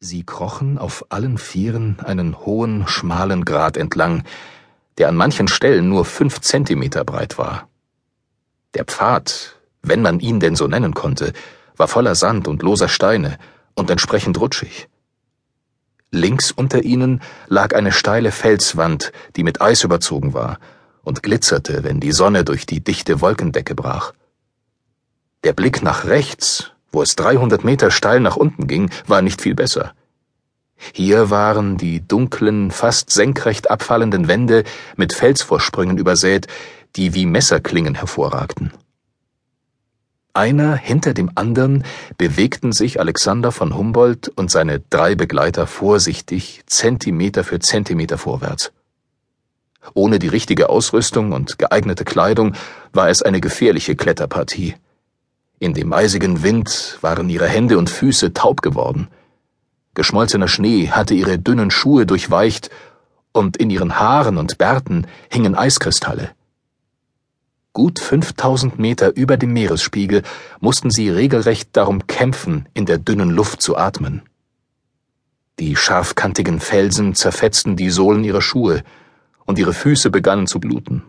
Sie krochen auf allen Vieren einen hohen, schmalen Grat entlang, der an manchen Stellen nur fünf Zentimeter breit war. Der Pfad, wenn man ihn denn so nennen konnte, war voller Sand und loser Steine und entsprechend rutschig. Links unter ihnen lag eine steile Felswand, die mit Eis überzogen war und glitzerte, wenn die Sonne durch die dichte Wolkendecke brach. Der Blick nach rechts wo es 300 Meter steil nach unten ging, war nicht viel besser. Hier waren die dunklen, fast senkrecht abfallenden Wände mit Felsvorsprüngen übersät, die wie Messerklingen hervorragten. Einer hinter dem anderen bewegten sich Alexander von Humboldt und seine drei Begleiter vorsichtig Zentimeter für Zentimeter vorwärts. Ohne die richtige Ausrüstung und geeignete Kleidung war es eine gefährliche Kletterpartie. In dem eisigen Wind waren ihre Hände und Füße taub geworden. Geschmolzener Schnee hatte ihre dünnen Schuhe durchweicht, und in ihren Haaren und Bärten hingen Eiskristalle. Gut 5000 Meter über dem Meeresspiegel mussten sie regelrecht darum kämpfen, in der dünnen Luft zu atmen. Die scharfkantigen Felsen zerfetzten die Sohlen ihrer Schuhe, und ihre Füße begannen zu bluten.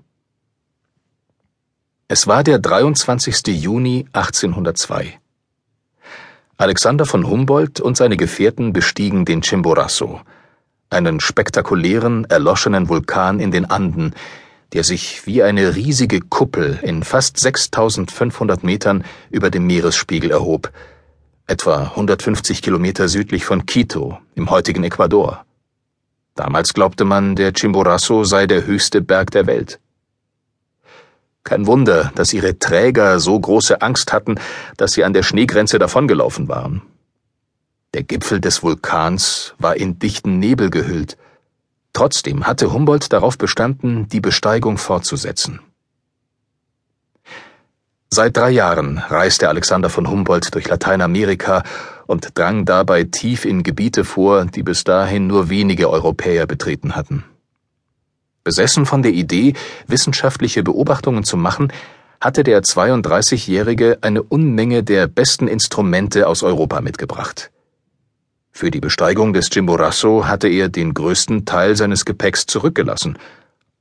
Es war der 23. Juni 1802. Alexander von Humboldt und seine Gefährten bestiegen den Chimborazo, einen spektakulären, erloschenen Vulkan in den Anden, der sich wie eine riesige Kuppel in fast 6500 Metern über dem Meeresspiegel erhob, etwa 150 Kilometer südlich von Quito im heutigen Ecuador. Damals glaubte man, der Chimborazo sei der höchste Berg der Welt. Kein Wunder, dass ihre Träger so große Angst hatten, dass sie an der Schneegrenze davongelaufen waren. Der Gipfel des Vulkans war in dichten Nebel gehüllt. Trotzdem hatte Humboldt darauf bestanden, die Besteigung fortzusetzen. Seit drei Jahren reiste Alexander von Humboldt durch Lateinamerika und drang dabei tief in Gebiete vor, die bis dahin nur wenige Europäer betreten hatten. Besessen von der Idee, wissenschaftliche Beobachtungen zu machen, hatte der 32-Jährige eine Unmenge der besten Instrumente aus Europa mitgebracht. Für die Besteigung des Chimborazo hatte er den größten Teil seines Gepäcks zurückgelassen,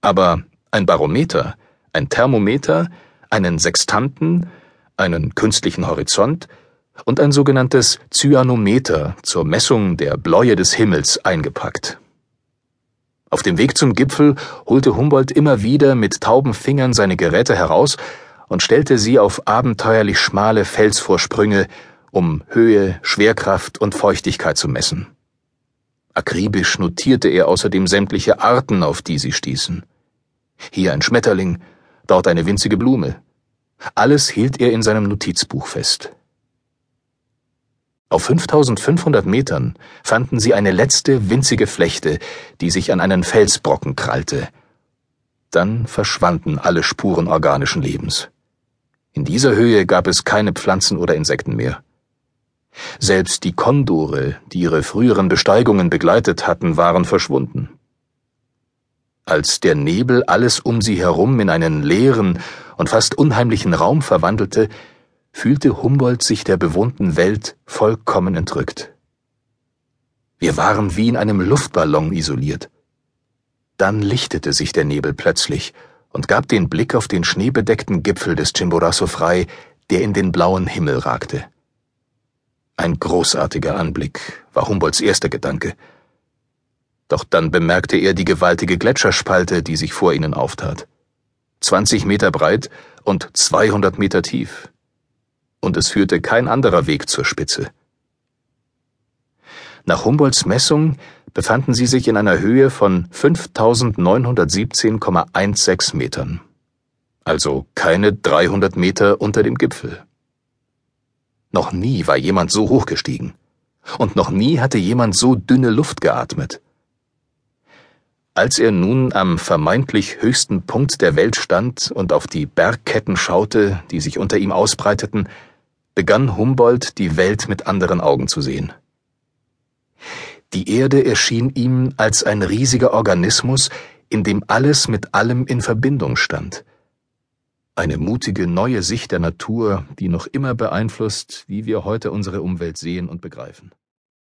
aber ein Barometer, ein Thermometer, einen Sextanten, einen künstlichen Horizont und ein sogenanntes Cyanometer zur Messung der Bläue des Himmels eingepackt. Auf dem Weg zum Gipfel holte Humboldt immer wieder mit tauben Fingern seine Geräte heraus und stellte sie auf abenteuerlich schmale Felsvorsprünge, um Höhe, Schwerkraft und Feuchtigkeit zu messen. Akribisch notierte er außerdem sämtliche Arten, auf die sie stießen. Hier ein Schmetterling, dort eine winzige Blume. Alles hielt er in seinem Notizbuch fest. Auf 5500 Metern fanden sie eine letzte winzige Flechte, die sich an einen Felsbrocken krallte. Dann verschwanden alle Spuren organischen Lebens. In dieser Höhe gab es keine Pflanzen oder Insekten mehr. Selbst die Kondore, die ihre früheren Besteigungen begleitet hatten, waren verschwunden. Als der Nebel alles um sie herum in einen leeren und fast unheimlichen Raum verwandelte, fühlte Humboldt sich der bewohnten Welt vollkommen entrückt. Wir waren wie in einem Luftballon isoliert. Dann lichtete sich der Nebel plötzlich und gab den Blick auf den schneebedeckten Gipfel des Chimborazo frei, der in den blauen Himmel ragte. Ein großartiger Anblick war Humboldts erster Gedanke. Doch dann bemerkte er die gewaltige Gletscherspalte, die sich vor ihnen auftat. 20 Meter breit und 200 Meter tief und es führte kein anderer Weg zur Spitze. Nach Humboldts Messung befanden sie sich in einer Höhe von 5917,16 Metern, also keine 300 Meter unter dem Gipfel. Noch nie war jemand so hoch gestiegen, und noch nie hatte jemand so dünne Luft geatmet. Als er nun am vermeintlich höchsten Punkt der Welt stand und auf die Bergketten schaute, die sich unter ihm ausbreiteten, begann Humboldt die Welt mit anderen Augen zu sehen. Die Erde erschien ihm als ein riesiger Organismus, in dem alles mit allem in Verbindung stand. Eine mutige neue Sicht der Natur, die noch immer beeinflusst, wie wir heute unsere Umwelt sehen und begreifen.